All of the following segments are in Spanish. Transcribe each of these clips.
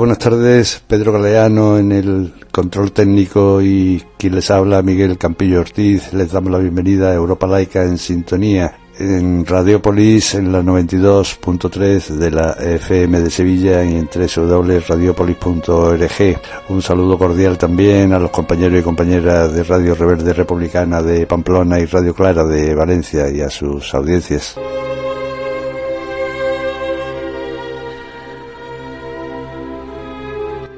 Buenas tardes. Pedro Galeano en el control técnico y quien les habla, Miguel Campillo Ortiz. Les damos la bienvenida a Europa Laica en sintonía en Radiopolis en la 92.3 de la FM de Sevilla y en www.radiopolis.org. Un saludo cordial también a los compañeros y compañeras de Radio Reverde Republicana de Pamplona y Radio Clara de Valencia y a sus audiencias.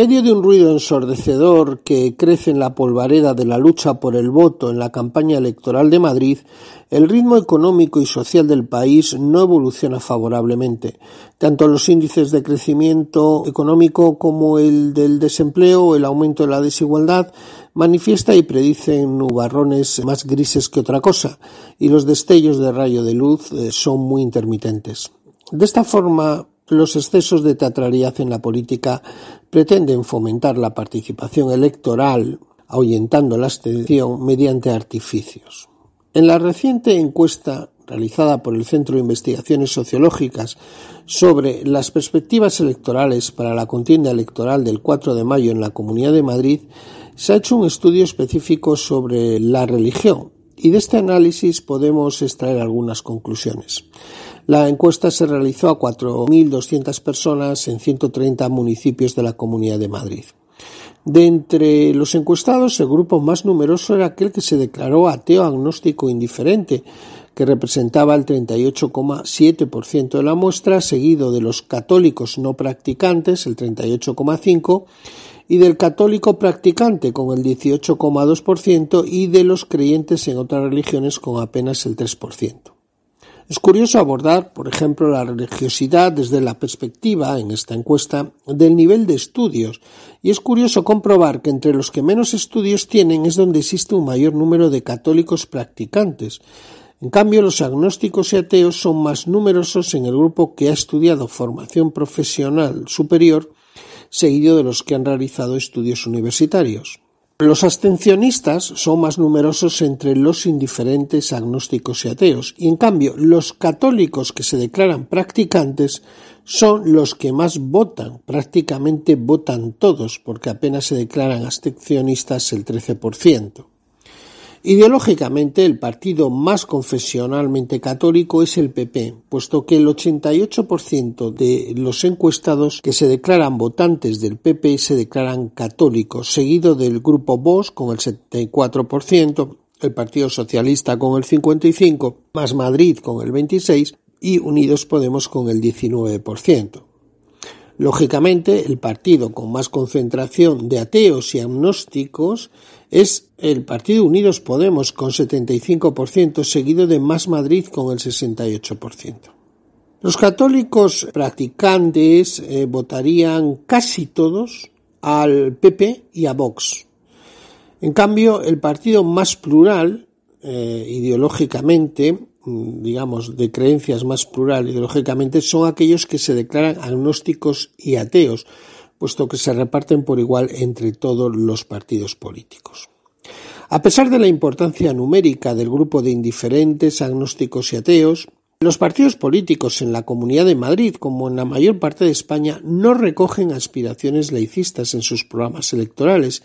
Medio de un ruido ensordecedor que crece en la polvareda de la lucha por el voto en la campaña electoral de Madrid, el ritmo económico y social del país no evoluciona favorablemente. Tanto los índices de crecimiento económico como el del desempleo el aumento de la desigualdad manifiesta y predicen nubarrones más grises que otra cosa, y los destellos de rayo de luz eh, son muy intermitentes. De esta forma, los excesos de teatralidad en la política pretenden fomentar la participación electoral, ahuyentando la abstención mediante artificios. En la reciente encuesta realizada por el Centro de Investigaciones Sociológicas sobre las perspectivas electorales para la contienda electoral del 4 de mayo en la Comunidad de Madrid, se ha hecho un estudio específico sobre la religión y de este análisis podemos extraer algunas conclusiones. La encuesta se realizó a 4.200 personas en 130 municipios de la Comunidad de Madrid. De entre los encuestados, el grupo más numeroso era aquel que se declaró ateo agnóstico indiferente, que representaba el 38,7% de la muestra, seguido de los católicos no practicantes, el 38,5%, y del católico practicante con el 18,2% y de los creyentes en otras religiones con apenas el 3%. Es curioso abordar, por ejemplo, la religiosidad desde la perspectiva, en esta encuesta, del nivel de estudios, y es curioso comprobar que entre los que menos estudios tienen es donde existe un mayor número de católicos practicantes. En cambio, los agnósticos y ateos son más numerosos en el grupo que ha estudiado formación profesional superior, seguido de los que han realizado estudios universitarios. Los abstencionistas son más numerosos entre los indiferentes, agnósticos y ateos, y en cambio los católicos que se declaran practicantes son los que más votan, prácticamente votan todos, porque apenas se declaran abstencionistas el 13%. Ideológicamente, el partido más confesionalmente católico es el PP, puesto que el 88% de los encuestados que se declaran votantes del PP se declaran católicos, seguido del grupo Vox con el 74%, el Partido Socialista con el 55%, más Madrid con el 26% y Unidos Podemos con el 19%. Lógicamente, el partido con más concentración de ateos y agnósticos es el Partido Unidos Podemos con 75%, seguido de Más Madrid con el 68%. Los católicos practicantes eh, votarían casi todos al PP y a Vox. En cambio, el partido más plural, eh, ideológicamente, mm, digamos, de creencias más plural ideológicamente, son aquellos que se declaran agnósticos y ateos, puesto que se reparten por igual entre todos los partidos políticos. A pesar de la importancia numérica del grupo de indiferentes, agnósticos y ateos, Los partidos políticos en la Comunidad de Madrid, como en la mayor parte de España, no recogen aspiraciones laicistas en sus programas electorales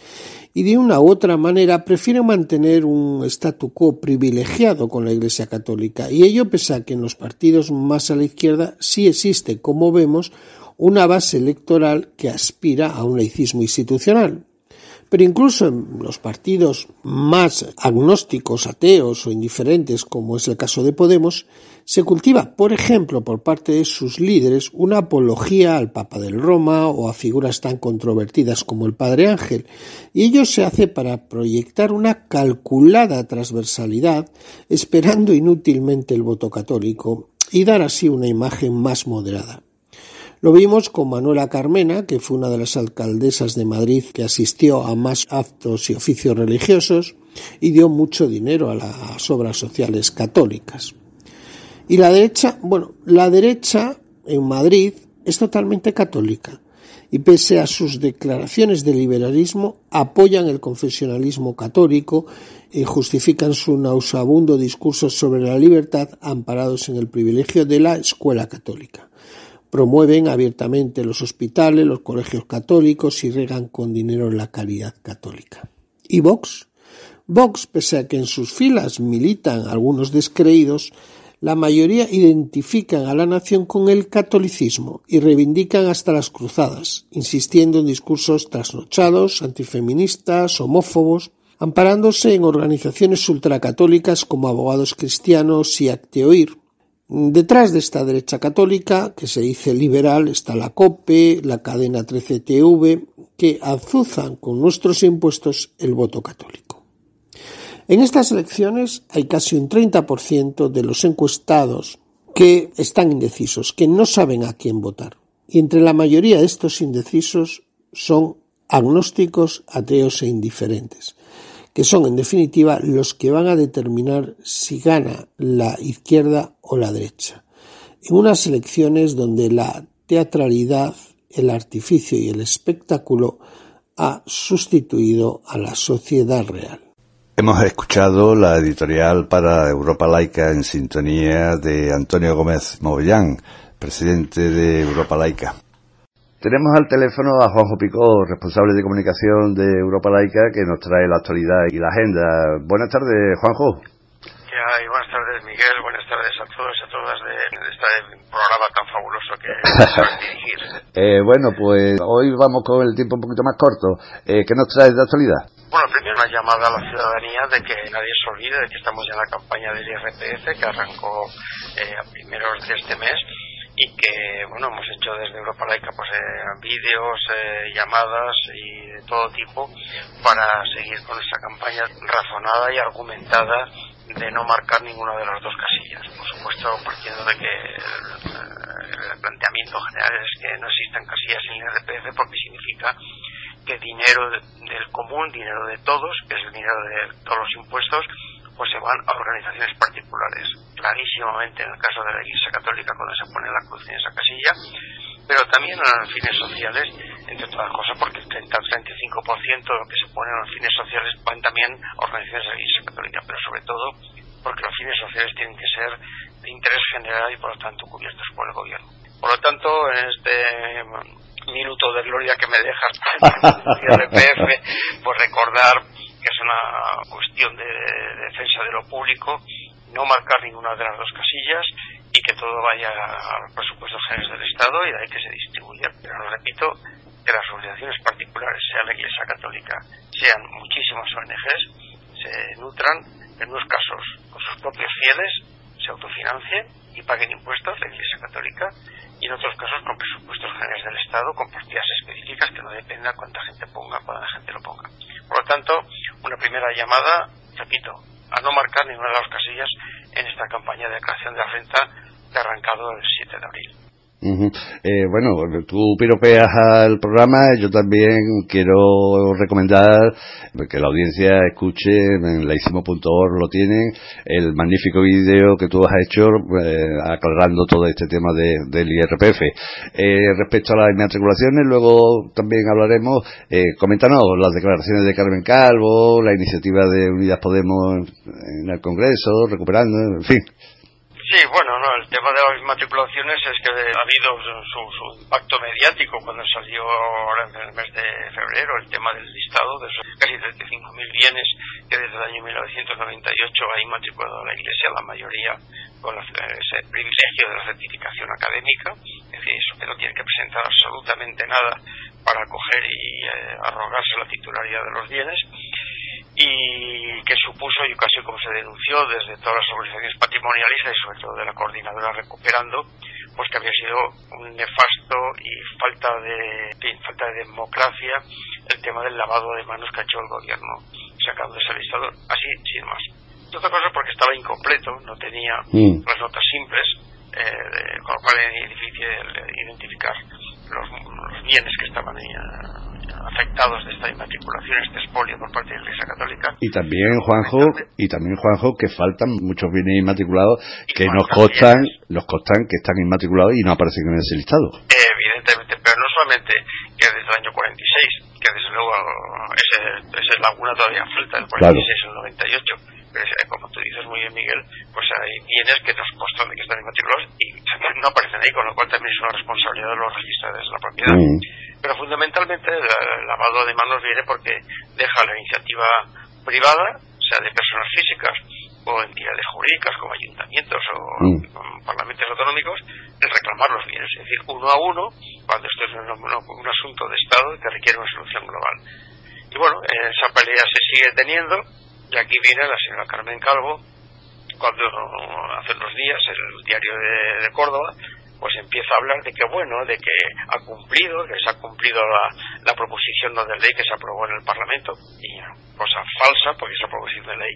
y de una u otra manera prefieren mantener un statu quo privilegiado con la Iglesia Católica. Y ello pese a que en los partidos más a la izquierda sí existe, como vemos, una base electoral que aspira a un laicismo institucional. Pero incluso en los partidos más agnósticos, ateos o indiferentes, como es el caso de Podemos, se cultiva, por ejemplo, por parte de sus líderes, una apología al Papa del Roma o a figuras tan controvertidas como el Padre Ángel, y ello se hace para proyectar una calculada transversalidad, esperando inútilmente el voto católico y dar así una imagen más moderada. Lo vimos con Manuela Carmena, que fue una de las alcaldesas de Madrid que asistió a más actos y oficios religiosos y dio mucho dinero a las obras sociales católicas. Y la derecha, bueno, la derecha en Madrid es totalmente católica y pese a sus declaraciones de liberalismo apoyan el confesionalismo católico y justifican su nauseabundo discurso sobre la libertad amparados en el privilegio de la escuela católica. Promueven abiertamente los hospitales, los colegios católicos y regan con dinero la caridad católica. ¿Y Vox? Vox, pese a que en sus filas militan algunos descreídos, la mayoría identifican a la nación con el catolicismo y reivindican hasta las cruzadas, insistiendo en discursos trasnochados, antifeministas, homófobos, amparándose en organizaciones ultracatólicas como Abogados Cristianos y Acteoir, Detrás de esta derecha católica, que se dice liberal, está la COPE, la cadena 13TV, que azuzan con nuestros impuestos el voto católico. En estas elecciones hay casi un 30% de los encuestados que están indecisos, que no saben a quién votar. Y entre la mayoría de estos indecisos son agnósticos, ateos e indiferentes que son en definitiva los que van a determinar si gana la izquierda o la derecha. En unas elecciones donde la teatralidad, el artificio y el espectáculo ha sustituido a la sociedad real. Hemos escuchado la editorial para Europa Laica en sintonía de Antonio Gómez Movellán, presidente de Europa Laica. Tenemos al teléfono a Juanjo Picó, responsable de comunicación de Europa Laica, que nos trae la actualidad y la agenda. Buenas tardes, Juanjo. y buenas tardes, Miguel. Buenas tardes a todos y a todas de, este programa tan fabuloso que dirigir. Eh, bueno, pues hoy vamos con el tiempo un poquito más corto. Eh, ¿Qué nos trae de actualidad? Bueno, primero una llamada a la ciudadanía de que nadie se olvide de que estamos en la campaña del IRPF que arrancó eh, a primeros de este mes y que bueno hemos hecho desde Europa Laica pues eh, vídeos, eh, llamadas y de todo tipo para seguir con esta campaña razonada y argumentada de no marcar ninguna de las dos casillas. Por supuesto, partiendo de que el, planteamiento general es que no existan casillas en el RPF porque significa que dinero del común, dinero de todos, que es el dinero de todos los impuestos, pues se van a organizaciones particulares. Clarísimamente en el caso de la Iglesia Católica cuando se pone la cruz en esa casilla, pero también a los fines sociales, entre otras cosas, porque el 30 35% de lo que se pone en los fines sociales van también a organizaciones de la Iglesia Católica, pero sobre todo porque los fines sociales tienen que ser de interés general y por lo tanto cubiertos por el gobierno. Por lo tanto, en este minuto de gloria que me dejas el RPF, pues recordar que es una cuestión de defensa de lo público, no marcar ninguna de las dos casillas y que todo vaya a los presupuestos generales del Estado y de ahí que se distribuya. Pero lo repito, que las organizaciones particulares, sea la Iglesia Católica, sean muchísimas ONGs, se nutran, en unos casos con sus propios fieles, se autofinancien y paguen impuestos, la Iglesia Católica, y en otros casos con presupuestos generales del Estado, con partidas específicas que no dependa cuánta gente ponga, cuánta gente lo ponga. Por lo tanto, una primera llamada, repito, a no marcar ninguna de las casillas en esta campaña de creación de la renta que ha arrancado el 7 de abril. Eh, bueno, tú piropeas al programa, yo también quiero recomendar que la audiencia escuche, en laísimo.org lo tienen, el magnífico vídeo que tú has hecho eh, aclarando todo este tema del IRPF. Eh, respecto a las inmatriculaciones, luego también hablaremos, coméntanos las declaraciones de Carmen Calvo, la iniciativa de Unidas Podemos en el Congreso, recuperando, en fin. Sí, bueno, no, el tema de las inmatriculaciones es que ha habido su, su impacto mediático cuando salió ahora en el mes de febrero el tema del listado de esos casi 35.000 bienes que desde el año 1998 ha inmatriculado la Iglesia, la mayoría con ese privilegio de la certificación académica, es decir, eso que no tiene que presentar absolutamente nada para coger y eh, arrogarse la titularidad de los bienes y que supuso, y casi como se denunció desde todas las organizaciones patrimonialistas y sobre todo de la coordinadora Recuperando, pues que había sido un nefasto y falta de, falta de democracia el tema del lavado de manos que ha hecho el gobierno sacando ese listado así sin más. Y otra cosa porque estaba incompleto, no tenía mm. las notas simples, eh, con lo cual era difícil identificar los, los bienes que estaban ahí afectados de esta inmatriculación, este expolio por parte de la Iglesia Católica. Y también, Juanjo, y también, Juanjo, que faltan muchos bienes inmatriculados que nos costan, los costan que están inmatriculados y no aparecen en ese listado. evidentemente, pero no solamente que desde el año 46, que desde luego ese, ese laguna todavía falta, el 46 y el 98 como tú dices muy bien, Miguel, pues hay bienes que nos costan de que están inmatriculados y no aparecen ahí, con lo cual también es una responsabilidad de los registradores de la propiedad. Mm. Pero fundamentalmente el lavado de manos viene porque deja la iniciativa privada, sea de personas físicas o entidades jurídicas como ayuntamientos o mm. parlamentos autonómicos, de reclamar los bienes, es decir, uno a uno, cuando esto es un, un asunto de Estado que requiere una solución global. Y bueno, esa pelea se sigue teniendo, y aquí viene la señora Carmen Calvo, cuando hace unos días el diario de, Córdoba, pues empieza a hablar de que bueno, de que ha cumplido, que se ha cumplido la, proposición no de ley que se aprobó en el Parlamento, y cosa falsa, porque esa proposición de ley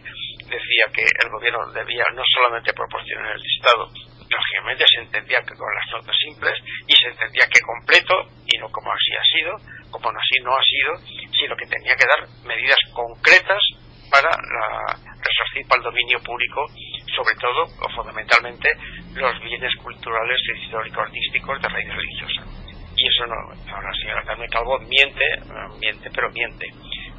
decía que el gobierno debía no solamente proporcionar el listado, lógicamente se entendía que con las notas simples, y se entendía que completo, y no como así ha sido, como así no ha sido, sino que tenía que dar medidas concretas para la, resarcir para el dominio público, sobre todo o fundamentalmente los bienes culturales y histórico-artísticos de raíz religiosa. Y eso no, ahora la señora Carmen Calvo miente, miente, pero miente.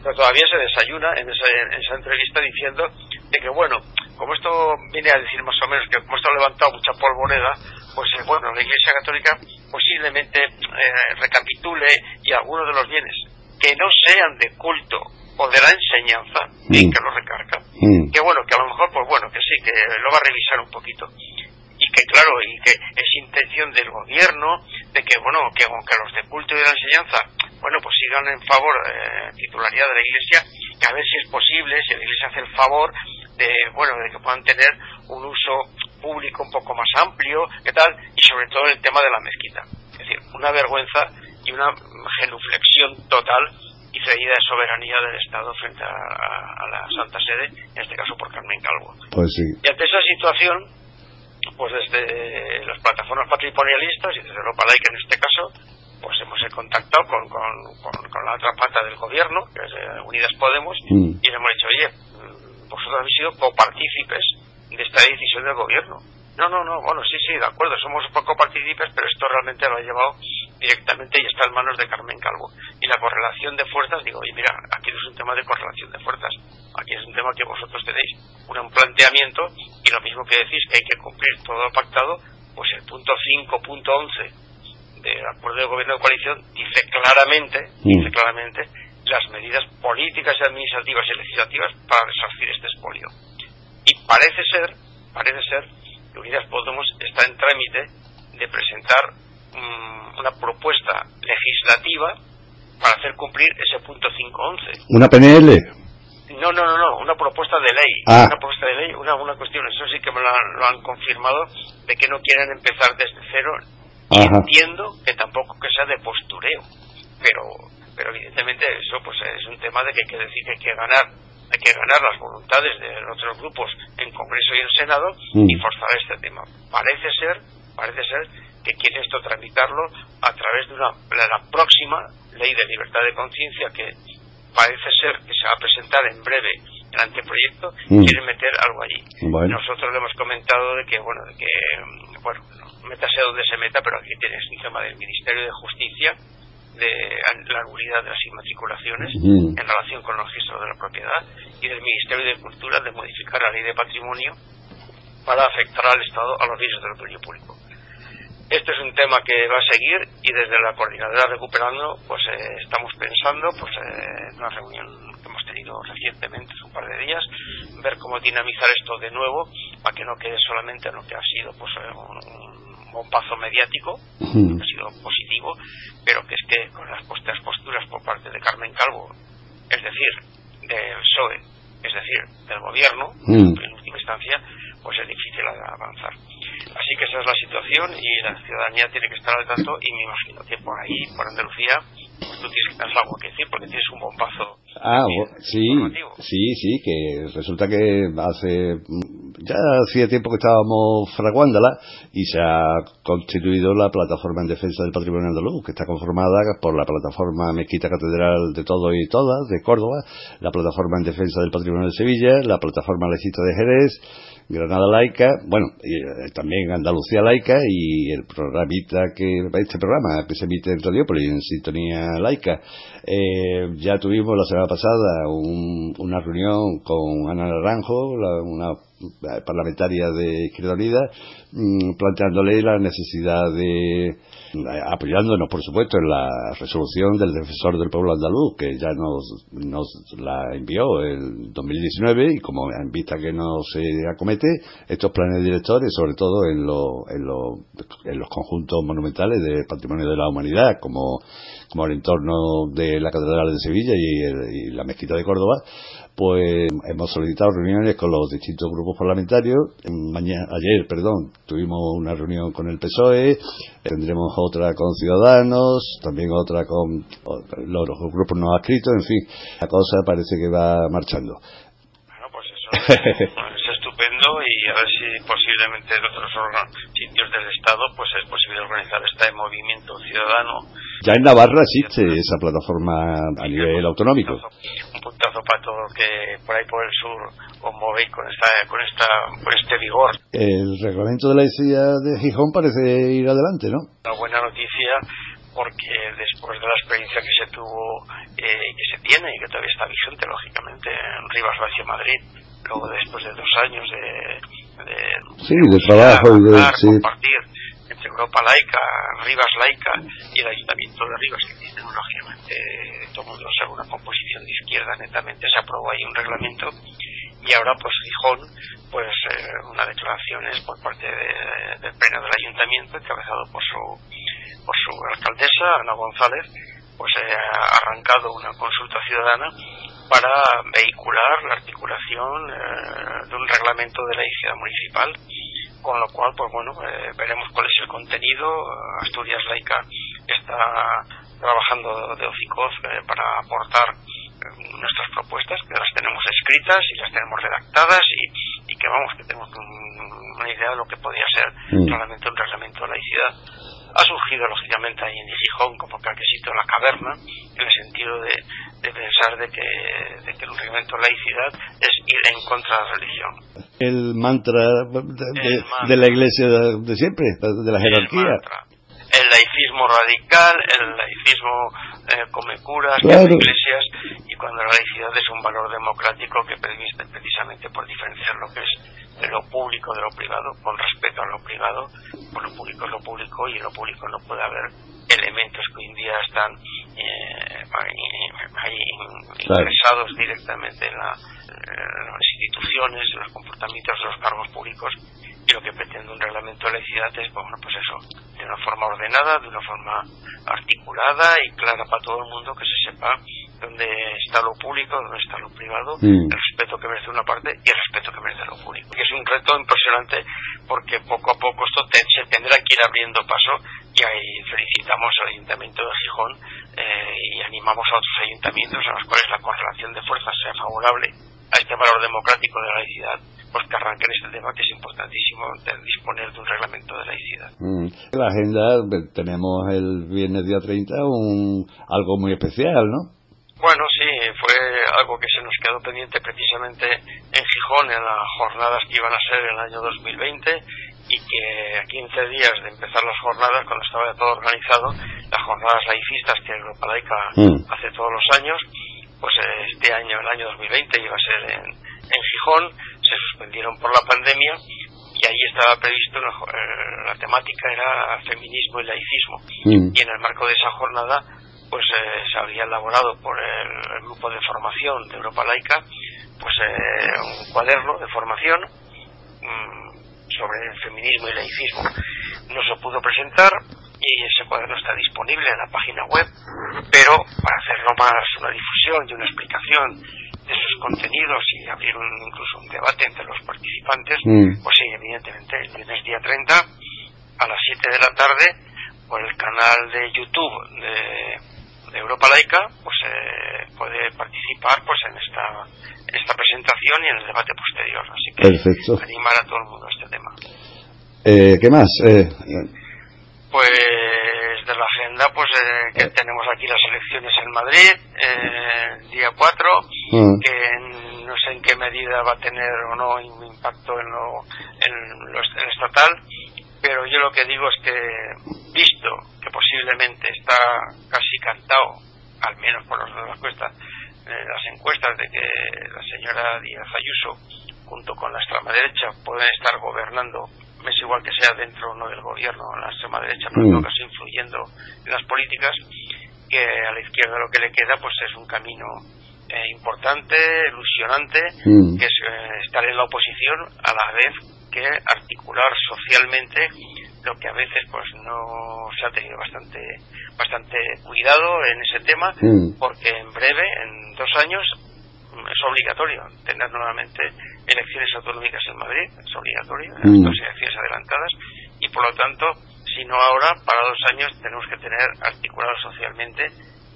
Pero todavía se desayuna en esa, en esa entrevista diciendo de que, bueno, como esto viene a decir más o menos que como esto ha levantado mucha polvoneda, pues eh, bueno, la Iglesia Católica posiblemente eh, recapitule y algunos de los bienes que no sean de culto o de la enseñanza, mm. que lo recarga, mm. que bueno, que a lo mejor, pues bueno, que sí, que lo va a revisar un poquito. Que claro, y que es intención del gobierno de que, bueno, que aunque los de culto y de la enseñanza, bueno, pues sigan en favor eh, titularidad de la iglesia, que a ver si es posible, si la iglesia hace el favor de, bueno, de que puedan tener un uso público un poco más amplio, ¿qué tal? Y sobre todo el tema de la mezquita. Es decir, una vergüenza y una genuflexión total y cedida de soberanía del Estado frente a, la Santa Sede, en este caso por Carmen Calvo. Pues sí. Y ante esa situación, pues desde las plataformas patrimonialistas y desde Europa Laica en este caso, pues hemos contactado con, con, con, la otra pata del gobierno, que es eh, Unidas Podemos, mm. y le hemos dicho, oye, vosotros habéis sido copartícipes de esta decisión del gobierno no, no, no, bueno, sí, sí, de acuerdo, somos poco partícipes, pero esto realmente lo ha llevado directamente y está en manos de Carmen Calvo. Y la correlación de fuerzas, digo, y mira, aquí no es un tema de correlación de fuerzas, aquí es un tema que vosotros tenéis un planteamiento y lo mismo que decís que hay que cumplir todo lo pactado, pues el punto 5.11 del acuerdo de gobierno de coalición dice claramente, dice claramente las medidas políticas y administrativas y legislativas para resarcir este expolio. Y parece ser, parece ser Unidas Podemos está en trámite de presentar mm, una propuesta legislativa para hacer cumplir ese punto 511. ¿Una PNL? No, no, no, no, una propuesta de ley. Ah. Una propuesta de ley, una, una cuestión, eso sí que me lo han, confirmado, de que no quieren empezar desde cero. Y entiendo que tampoco que sea de postureo, pero, pero evidentemente eso pues es un tema de que hay que decir que hay que ganar hay que ganar las voluntades de otros grupos en Congreso y en Senado y mm. forzar este tema. Parece ser, parece ser que quiere esto tramitarlo a través de una la próxima ley de libertad de conciencia que parece ser que se va a presentar en breve el anteproyecto mm. quiere meter algo allí. Nosotros le hemos comentado de que bueno, de que bueno, métase donde se meta, pero aquí tienes un tema del Ministerio de Justicia de la nulidad de las inmatriculaciones en relación con el registro de la propiedad y del Ministerio de Cultura de modificar la ley de patrimonio para afectar al Estado a los bienes del dominio público. Este es un tema que va a seguir y desde la coordinadora recuperando pues eh, estamos pensando pues eh, en una reunión que hemos tenido recientemente hace un par de días ver cómo dinamizar esto de nuevo para que no quede solamente en lo que ha sido pues eh, un, bombazo mediático que ha sido positivo pero que es que con las postas posturas por parte de Carmen Calvo es decir del PSOE es decir del gobierno en última instancia pues es difícil avanzar Así que esa es la situación y la ciudadanía tiene que estar al tanto y me imagino que por ahí, por Andalucía, pues tú tienes que tener algo que decir porque tienes un bombazo. Ah, sí, sí, sí, que resulta que hace ya hacía tiempo que estábamos fraguándola y se ha constituido la plataforma en defensa del patrimonio andaluz, que está conformada por la plataforma Mezquita Catedral de Todo y Todas de Córdoba, la plataforma en defensa del patrimonio de Sevilla, la plataforma Legista de Jerez, Granada Laica, bueno, y, eh, también Andalucía Laica y el programita que, este programa que se emite en Radiópolis en sintonía laica. Eh, ya tuvimos la semana pasada una reunión con Ana Naranjo, una parlamentaria de Izquierda Unida, mm, planteándole la necesidad de apoyándonos, por supuesto, en la resolución del defensor del pueblo andaluz, que ya nos, nos la envió el 2019 y como en vista que no se acomete, estos planes directores, sobre todo en, en, en los conjuntos monumentales de patrimonio de la humanidad, como, como el entorno de la Catedral de Sevilla y, y la Mezquita de Córdoba, pues hemos solicitado reuniones con los distintos grupos parlamentarios. Mañana, ayer, perdón, tuvimos una reunión con el PSOE, tendremos otra con Ciudadanos, también otra con los grupos no adscritos, en fin, la cosa parece que va marchando. Bueno, pues eso es estupendo y a ver si posiblemente en otros sitios del Estado pues es posible organizar este movimiento ciudadano. Ya en Navarra existe esa plataforma a nivel autonómico puntazo para todo que por ahí por el sur os movéis con esta, con esta, con este vigor. El reglamento de la ICIA de Gijón parece ir adelante, ¿no? Una buena noticia porque después de la experiencia que se tuvo eh, y que se tiene y que todavía está vigente, lógicamente, en Rivas Valle Madrid, luego después de dos años de, de, sí, de, trabajo y de compartir entre Europa laica, Rivas laica y el Ayuntamiento de Rivas, que tienen lógicamente todo mundo sabe una composición de izquierda netamente, se aprobó ahí un reglamento y ahora pues Gijón pues eh, una declaración es por parte del pleno del ayuntamiento encabezado por su por su alcaldesa Ana González pues eh, ha arrancado una consulta ciudadana para vehicular la articulación eh, de un reglamento de la laicidad municipal con lo cual, pues bueno, eh, veremos cuál es el contenido. Asturias Laica está trabajando de hocicos eh, para aportar eh, nuestras propuestas, que las tenemos escritas y las tenemos redactadas y, que vamos, que tenemos una idea de lo que podría ser mm. realmente un reglamento de laicidad. Ha surgido lógicamente ahí en Gijón como sitio la caverna, en el sentido de, pensar de que, de que el de laicidad es ir en contra de la religión. El mantra de, la iglesia de, siempre, de la jerarquía. El, laicismo radical, el laicismo eh, come curas, iglesias, y cuando la laicidad es un valor democrático que permite precisamente por diferenciar lo que es de lo público de lo privado, con respeto a lo privado, por lo público es lo público y en lo público no puede haber elementos que hoy en día están eh, ingresados directamente en la las instituciones, en los comportamientos de los cargos públicos y lo que pretende un reglamento de laicidad es, bueno, pues eso, de una forma ordenada, de una forma articulada y clara para todo el mundo que se sepa dónde está lo público, dónde está lo privado, mm. el respeto que merece una parte y el respeto que merece lo público. Y es un reto impresionante porque poco a poco esto se tendrá que ir abriendo paso y ahí felicitamos al Ayuntamiento de Gijón eh, y animamos a otros ayuntamientos a los cuales la correlación de fuerzas sea favorable a este valor democrático de la laicidad, pues que arranquen este tema que es importantísimo disponer de un reglamento de laicidad. Mm. La agenda, tenemos el viernes día 30 un, algo muy especial, ¿no? Bueno, sí, fue algo que se nos quedó pendiente precisamente en Gijón en las jornadas que iban a ser en el año 2020 y que a 15 días de empezar las jornadas, cuando estaba ya todo organizado, las jornadas laicistas que Europa Laica mm. hace todos los años, pues este año, el año 2020, iba a ser en, en Gijón, se suspendieron por la pandemia y ahí estaba previsto, eh, la, temática era feminismo y laicismo. Mm. Y en el marco de esa jornada, pues eh, se había elaborado por el, grupo de formación de Europa Laica, pues eh, un cuaderno de formación mm, sobre el feminismo y laicismo. No se pudo presentar y ese cuaderno está disponible en la página web, pero para hacerlo más una difusión y una explicación de sus contenidos y abrir un, incluso un debate entre los participantes, mm. pues sí, evidentemente, el viernes día 30 a las 7 de la tarde por el canal de YouTube de, Europa Laica, pues eh, puede participar pues en esta, esta presentación y en el debate posterior. Así que animar a todo el mundo a este tema. Eh, ¿Qué más? Eh, pues de la agenda, pues eh, que tenemos aquí las elecciones en Madrid, eh, día 4, mm. que no sé en qué medida va a tener o no un impacto en lo, en lo estatal, pero yo lo que digo es que, visto que posiblemente está casi cantado, al menos por las, encuestas, eh, las encuestas de que la señora Díaz Ayuso, junto con la extrema derecha, pueden estar gobernando es igual que sea dentro o no del gobierno, la extrema derecha, pero en todo caso influyendo en las políticas, que a la izquierda lo que le queda pues es un camino eh, importante, ilusionante, mm. que es eh, estar en la oposición a la vez que articular socialmente lo que a veces pues no se ha tenido bastante bastante cuidado en ese tema mm. porque en breve en dos años es obligatorio tener nuevamente elecciones autonómicas en Madrid, es obligatorio, mm. dos elecciones adelantadas, y por lo tanto, si no ahora, para dos años tenemos que tener articulado socialmente,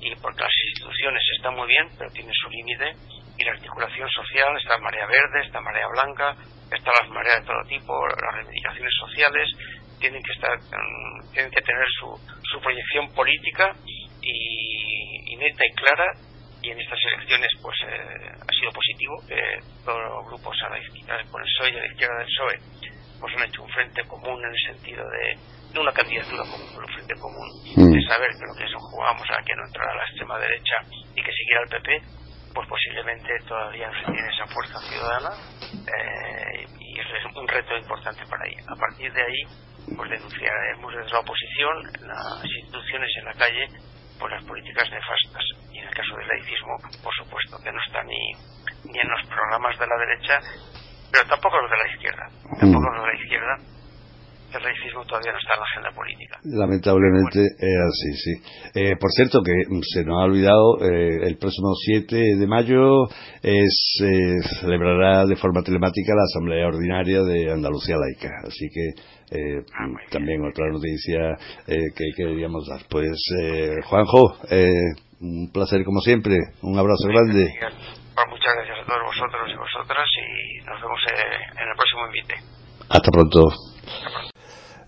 y porque las instituciones están muy bien, pero tienen su límite, y la articulación social, está marea verde, está marea blanca, están las mareas de todo tipo, las reivindicaciones sociales, tienen que estar, mm, tienen que tener su, su proyección política y, y neta y clara y en estas elecciones pues eh, ha sido positivo que todos los grupos a la izquierda, con el PSOE y a la izquierda del PSOE pues han hecho un frente común en el sentido de no una candidatura común, pero un frente común mm. de saber que lo que eso jugábamos a que no entrara la extrema derecha y que siguiera el PP pues posiblemente todavía no se tiene esa fuerza ciudadana eh, y es un reto importante para ahí. A partir de ahí pues denunciaremos desde la oposición, las instituciones en la calle, por las políticas nefastas. Y en el caso del laicismo, por supuesto, que no está ni, ni en los programas de la derecha, pero tampoco los de la izquierda. Tampoco los de la izquierda. El laicismo todavía no está en la agenda política. Lamentablemente es así, sí. Eh, por cierto, que se nos ha olvidado, eh, el próximo 7 de mayo es, eh, celebrará de forma telemática la Asamblea Ordinaria de Andalucía Laica. Así que eh, ah, también otra noticia eh, que queríamos dar. Pues eh, Juanjo, un placer como siempre, un abrazo grande. Pues muchas gracias a todos vosotros y vosotras y nos vemos en el próximo invite. Hasta pronto.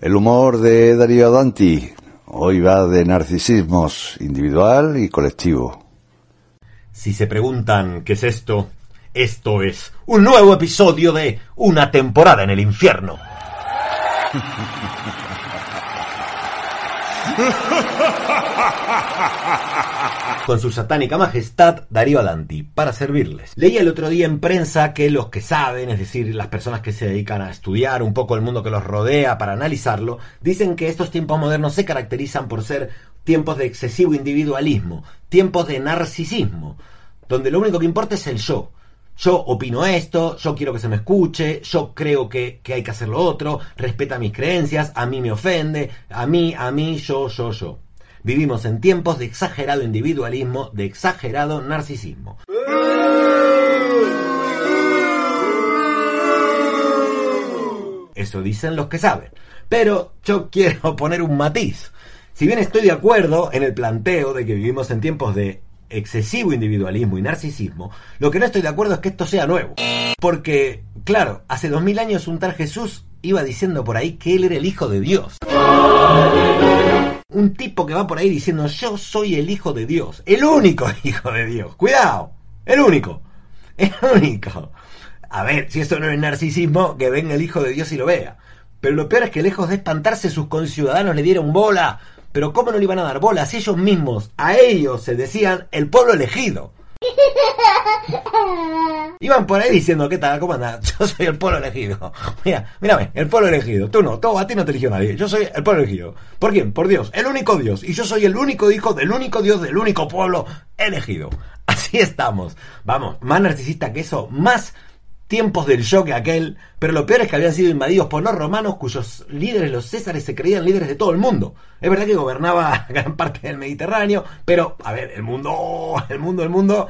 El humor de Darío Danti hoy va de narcisismos individual y colectivo. Si se preguntan qué es esto, esto es un nuevo episodio de Una temporada en el infierno. Con su satánica majestad Darío Adanti, para servirles. Leía el otro día en prensa que los que saben, es decir, las personas que se dedican a estudiar un poco el mundo que los rodea para analizarlo, dicen que estos tiempos modernos se caracterizan por ser tiempos de excesivo individualismo, tiempos de narcisismo, donde lo único que importa es el yo, yo opino esto, yo quiero que se me escuche, yo creo que, hay que hacer lo otro, respeta mis creencias, a mí me ofende, a mí, a mí, yo, yo, yo. Vivimos en tiempos de exagerado individualismo, de exagerado narcisismo. Eso dicen los que saben. Pero yo quiero poner un matiz. Si bien estoy de acuerdo en el planteo de que vivimos en tiempos de excesivo individualismo y narcisismo, lo que no estoy de acuerdo es que esto sea nuevo. Porque, claro, hace dos mil años un tal Jesús iba diciendo por ahí que él era el Hijo de Dios. Un tipo que va por ahí diciendo yo soy el Hijo de Dios, el único Hijo de Dios. Cuidado, el único, el único. A ver, si eso no es narcisismo, que venga el Hijo de Dios y lo vea. Pero lo peor es que lejos de espantarse sus conciudadanos le dieron bola pero ¿cómo no le iban a dar bola si ellos mismos, a ellos se decían el pueblo elegido? iban por ahí diciendo, ¿qué tal? ¿Cómo andás? Yo soy el pueblo elegido. Mira, mírame, el pueblo elegido. Tú no, tú, a ti no te eligió nadie. Yo soy el pueblo elegido. ¿Por quién? Por Dios, el único Dios. Y yo soy el único hijo del único Dios, del único pueblo elegido. Así estamos. Vamos, más narcisista que eso, más tiempos del yo que aquel, pero lo peor es que habían sido invadidos por los romanos cuyos líderes, los césares, se creían líderes de todo el mundo. Es verdad que gobernaba gran parte del Mediterráneo, pero, a ver, el mundo, el mundo, el mundo...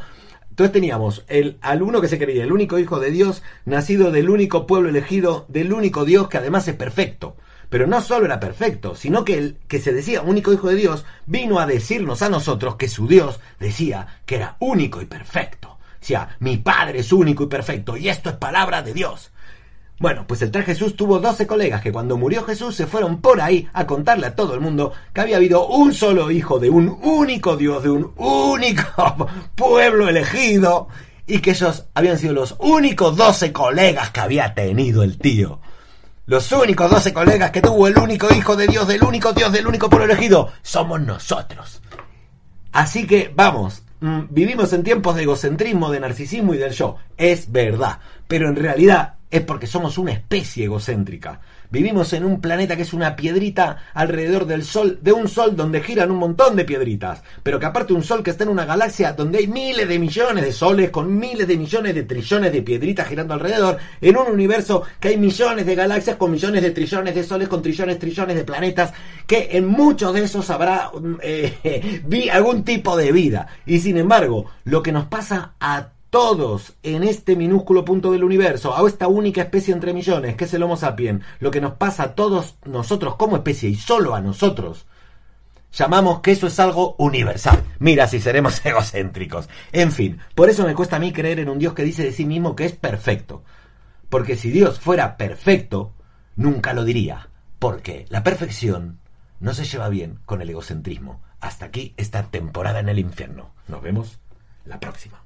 Entonces teníamos el, al uno que se creía el único hijo de Dios, nacido del único pueblo elegido, del único Dios que además es perfecto. Pero no solo era perfecto, sino que el que se decía único hijo de Dios vino a decirnos a nosotros que su Dios decía que era único y perfecto mi Padre es único y perfecto, y esto es palabra de Dios. Bueno, pues el tal Jesús tuvo 12 colegas que cuando murió Jesús se fueron por ahí a contarle a todo el mundo que había habido un solo hijo de un único Dios, de un único pueblo elegido, y que ellos habían sido los únicos 12 colegas que había tenido el tío. Los únicos 12 colegas que tuvo el único hijo de Dios, del único Dios, del único pueblo elegido, somos nosotros. Así que vamos, Mm, vivimos en tiempos de egocentrismo, de narcisismo y del yo. Es verdad. Pero en realidad es porque somos una especie egocéntrica. Vivimos en un planeta que es una piedrita alrededor del Sol, de un Sol donde giran un montón de piedritas, pero que aparte un Sol que está en una galaxia donde hay miles de millones de soles con miles de millones de trillones de piedritas girando alrededor, en un universo que hay millones de galaxias con millones de trillones de soles con trillones, trillones de planetas, que en muchos de esos habrá mm, eh, algún tipo de vida. Y sin embargo, lo que nos pasa a todos en este minúsculo punto del universo, a esta única especie entre millones, que es el Homo sapiens, lo que nos pasa a todos nosotros como especie y solo a nosotros, llamamos que eso es algo universal. Mira si seremos egocéntricos. En fin, por eso me cuesta a mí creer en un Dios que dice de sí mismo que es perfecto. Porque si Dios fuera perfecto, nunca lo diría. Porque la perfección no se lleva bien con el egocentrismo. Hasta aquí esta temporada en el infierno. Nos vemos la próxima.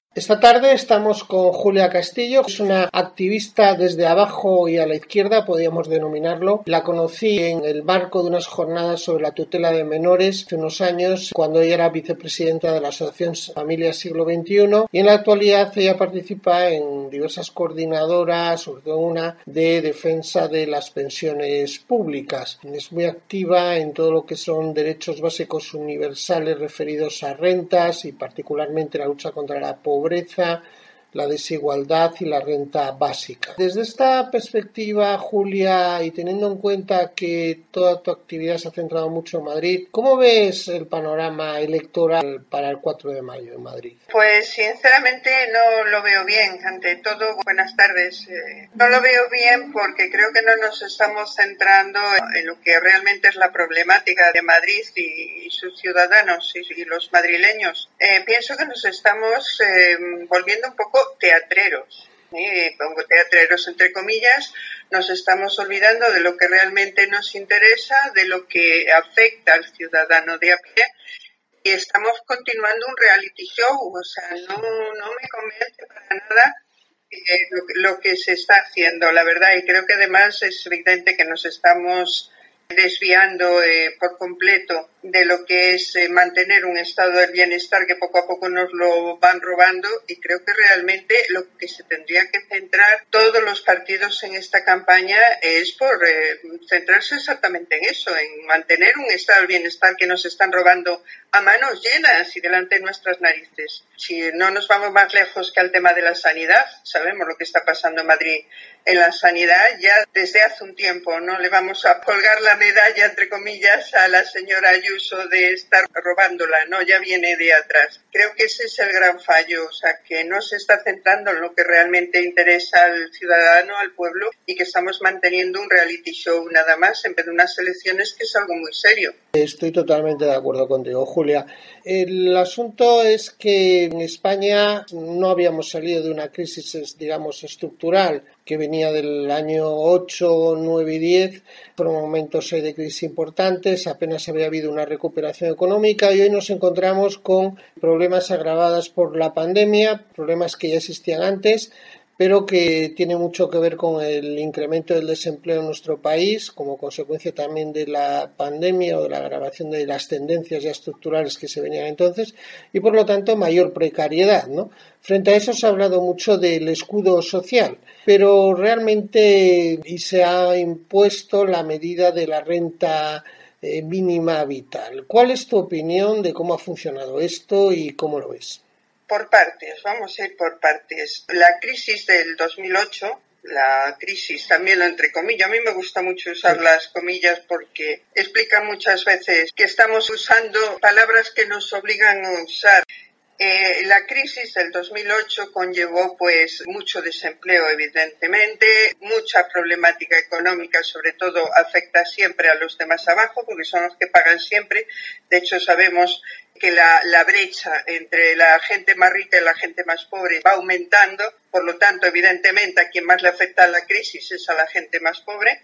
Esta tarde estamos con Julia Castillo, que es una activista desde abajo y a la izquierda, podríamos denominarlo. La conocí en el marco de unas jornadas sobre la tutela de menores hace unos años, cuando ella era vicepresidenta de la Asociación Familia Siglo XXI, y en la actualidad ella participa en diversas coordinadoras, sobre todo una de defensa de las pensiones públicas. Es muy activa en todo lo que son derechos básicos universales referidos a rentas y particularmente la lucha contra la pobreza pobreza, la desigualdad y la renta básica. Desde esta perspectiva, Julia, y teniendo en cuenta que toda tu actividad se ha centrado mucho en Madrid, ¿cómo ves el panorama electoral para el 4 de mayo en Madrid? Pues sinceramente no lo veo bien. Ante todo, buenas tardes. Eh, no lo veo bien porque creo que no nos estamos centrando en lo que realmente es la problemática de Madrid y, sus ciudadanos y, los madrileños. Eh, pienso que nos estamos eh, volviendo un poco teatreros. pongo teatreros entre comillas, nos estamos olvidando de lo que realmente nos interesa, de lo que afecta al ciudadano de a pie y estamos continuando un reality show, o sea, no, no me convence para nada eh, lo, que se está haciendo, la verdad, y creo que además es evidente que nos estamos desviando eh, por completo de lo que es eh, mantener un estado del bienestar que poco a poco nos lo van robando y creo que realmente lo que se tendría que centrar todos los partidos en esta campaña es por eh, centrarse exactamente en eso, en mantener un estado del bienestar que nos están robando a manos llenas y delante de nuestras narices. Si no nos vamos más lejos que al tema de la sanidad, sabemos lo que está pasando en Madrid en la sanidad ya desde hace un tiempo. No le vamos a colgar la medalla, entre comillas, a la señora Ayuso de estar robándola, no, ya viene de atrás. Creo que ese es el gran fallo, o sea, que no se está centrando en lo que realmente interesa al ciudadano, al pueblo, y que estamos manteniendo un reality show nada más en vez de unas elecciones que es algo muy serio. Estoy totalmente de acuerdo contigo, Julia. El asunto es que en España no habíamos salido de una crisis, digamos, estructural que venía del año 8, 9 y 10. Por momentos de crisis importantes, apenas había habido una recuperación económica y hoy nos encontramos con problemas agravados por la pandemia, problemas que ya existían antes, pero que tiene mucho que ver con el incremento del desempleo en nuestro país, como consecuencia también de la pandemia o de la agravación de las tendencias ya estructurales que se venían entonces, y por lo tanto mayor precariedad. ¿no? Frente a eso se ha hablado mucho del escudo social, pero realmente y se ha impuesto la medida de la renta eh, mínima vital. ¿Cuál es tu opinión de cómo ha funcionado esto y cómo lo ves? Por partes, vamos a ir por partes. La crisis del 2008, la crisis también lo entre comillas, a mí me gusta mucho usar las comillas porque explica muchas veces que estamos usando palabras que nos obligan a usar. Eh, la crisis del 2008 conllevó pues mucho desempleo evidentemente, mucha problemática económica, sobre todo afecta siempre a los de más abajo porque son los que pagan siempre. De hecho sabemos que la, brecha entre la gente más rica y la gente más pobre va aumentando, por lo tanto, evidentemente, a quien más le afecta la crisis es a la gente más pobre.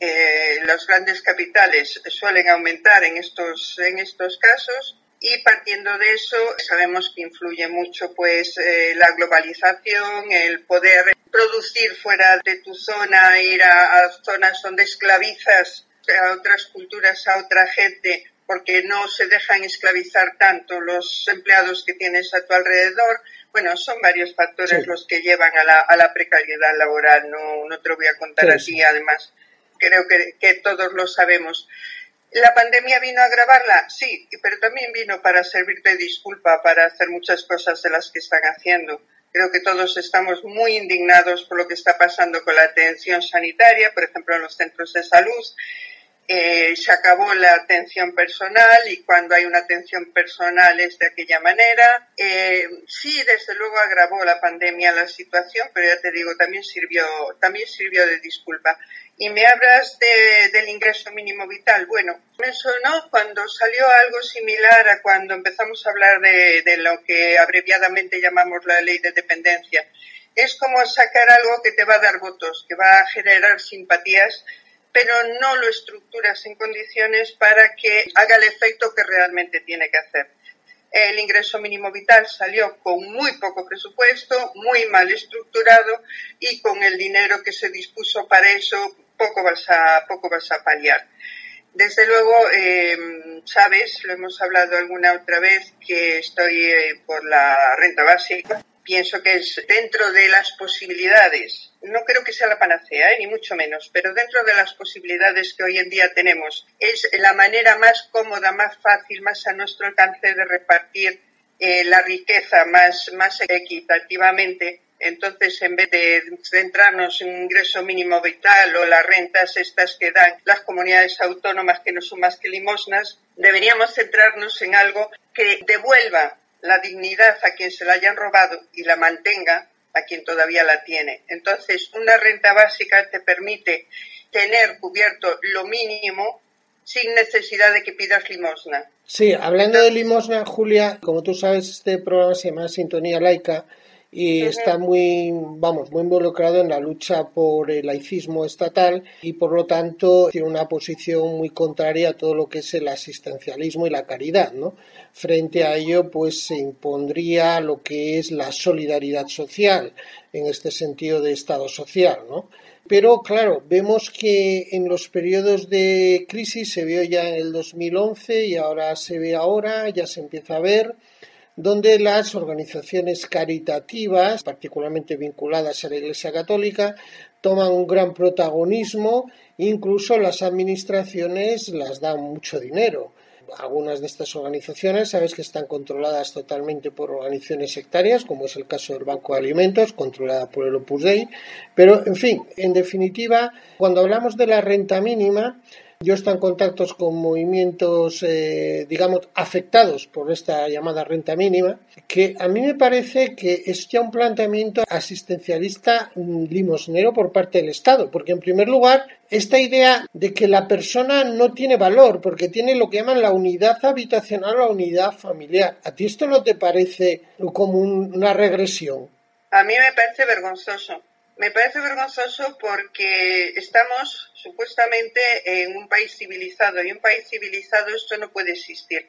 Eh, los grandes capitales suelen aumentar en estos, en estos casos y partiendo de eso sabemos que influye mucho pues eh, la globalización, el poder producir fuera de tu zona, ir a zonas donde esclavizas a otras culturas, a otra gente porque no se dejan esclavizar tanto los empleados que tienes a tu alrededor. Bueno, son varios factores los que llevan a la, a la precariedad laboral, no, no te lo voy a contar así, además creo que, que todos lo sabemos. ¿La pandemia vino a agravarla? Sí, pero también vino para servir de disculpa para hacer muchas cosas de las que están haciendo. Creo que todos estamos muy indignados por lo que está pasando con la atención sanitaria, por ejemplo, en los centros de salud. Eh, se acabó la atención personal y cuando hay una atención personal es de aquella manera. Eh, sí, desde luego agravó la pandemia la situación, pero ya te digo, también sirvió, también sirvió de disculpa. Y me hablas de, del ingreso mínimo vital. Bueno, me sonó cuando salió algo similar a cuando empezamos a hablar de lo que abreviadamente llamamos la ley de dependencia. Es como sacar algo que te va a dar votos, que va a generar simpatías pero no lo estructuras en condiciones para que haga el efecto que realmente tiene que hacer. El ingreso mínimo vital salió con muy poco presupuesto, muy mal estructurado y con el dinero que se dispuso para eso poco vas a, poco vas a paliar. Desde luego, eh, sabes, lo hemos hablado alguna otra vez, que estoy eh, por la renta básica pienso que es dentro de las posibilidades, no creo que sea la panacea, ¿eh? ni mucho menos, pero dentro de las posibilidades que hoy en día tenemos, es la manera más cómoda, más fácil, más a nuestro alcance de repartir eh, la riqueza más, más equitativamente. Entonces, en vez de centrarnos en ingreso mínimo vital o las rentas estas que dan las comunidades autónomas que no son más que limosnas, deberíamos centrarnos en algo que devuelva la dignidad a quien se la hayan robado y la mantenga a quien todavía la tiene. Entonces, una renta básica te permite tener cubierto lo mínimo sin necesidad de que pidas limosna. Sí, hablando de limosna, Julia, como tú sabes, este programa se llama Sintonía Laica y está muy, vamos, muy involucrado en la lucha por el laicismo estatal y por lo tanto tiene una posición muy contraria a todo lo que es el asistencialismo y la caridad, ¿no? Frente a ello, pues se impondría lo que es la solidaridad social, en este sentido de Estado social, ¿no? Pero claro, vemos que en los periodos de crisis se vio ya en el 2011 y ahora se ve ahora, ya se empieza a ver, donde las organizaciones caritativas, particularmente vinculadas a la Iglesia Católica, toman un gran protagonismo, incluso las administraciones las dan mucho dinero algunas de estas organizaciones, sabes que están controladas totalmente por organizaciones sectarias, como es el caso del Banco de Alimentos, controlada por el Opus Dei. Pero, en fin, en definitiva, cuando hablamos de la renta mínima, yo estoy en contactos con movimientos, eh, digamos, afectados por esta llamada renta mínima, que a mí me parece que es ya un planteamiento asistencialista limosnero por parte del Estado, porque en primer lugar, esta idea de que la persona no tiene valor, porque tiene lo que llaman la unidad habitacional o la unidad familiar. ¿A ti esto no te parece como una regresión? A mí me parece vergonzoso me parece vergonzoso porque estamos supuestamente en un país civilizado y un país civilizado esto no puede existir.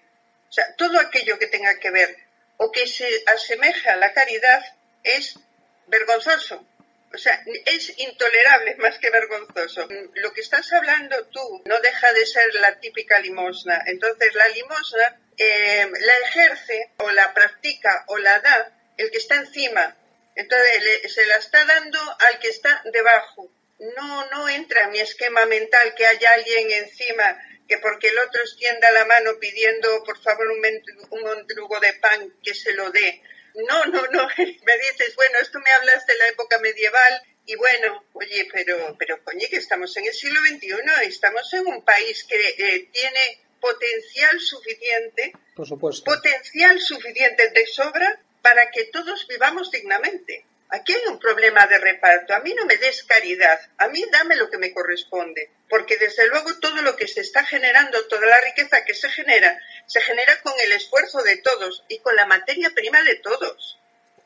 O sea, todo aquello que tenga que ver o que se asemeje a la caridad es vergonzoso. O sea, es intolerable más que vergonzoso. Lo que estás hablando tú no deja de ser la típica limosna. Entonces, la limosna eh, la ejerce o la practica o la da el que está encima. Entonces, se la está dando al que está debajo. No, no entra en mi esquema mental que haya alguien encima que porque el otro extienda la mano pidiendo por favor un, un de pan que se lo dé no, no, no, me dices, bueno, esto me hablas de la época medieval y bueno, oye, pero, pero coño, que estamos en el siglo XXI, estamos en un país que eh, tiene potencial suficiente, Por supuesto. potencial suficiente de sobra para que todos vivamos dignamente. Aquí hay un problema de reparto. A mí no me des caridad, a mí dame lo que me corresponde, porque desde luego todo lo que se está generando, toda la riqueza que se genera, se genera con el esfuerzo de todos y con la materia prima de todos.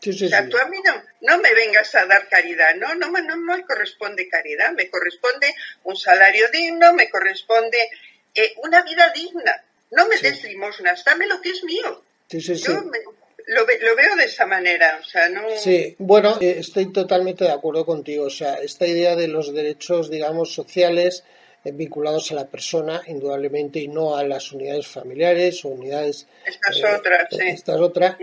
o sea, tú a mí no, me vengas a dar caridad, no, no, no, no me corresponde caridad, me corresponde un salario digno, me corresponde eh, una vida digna. No me des limosnas, dame lo que es mío. Yo me, lo, veo de esa manera, o sea, no... Sí, bueno, eh, estoy totalmente de acuerdo contigo, o sea, esta idea de los derechos, digamos, sociales eh, vinculados a la persona, indudablemente, y no a las unidades familiares o unidades... Esta es eh, otra, sí. Esta es otra.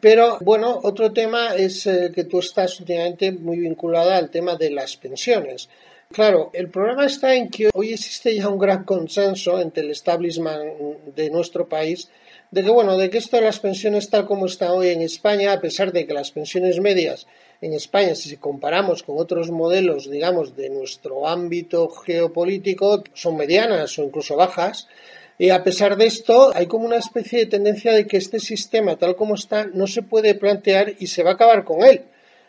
pero, bueno, otro tema es que tú estás últimamente muy vinculada al tema de las pensiones. Claro, el problema está en que hoy existe ya un gran consenso entre el establishment de nuestro país de que, bueno, de que esto de las pensiones tal como están hoy en España, a pesar de que las pensiones medias en España, si comparamos con otros modelos, digamos, de nuestro ámbito geopolítico, son medianas o incluso bajas, y a pesar de esto, hay como una especie de tendencia de que este sistema, tal como está, no se puede plantear y se va a acabar con él.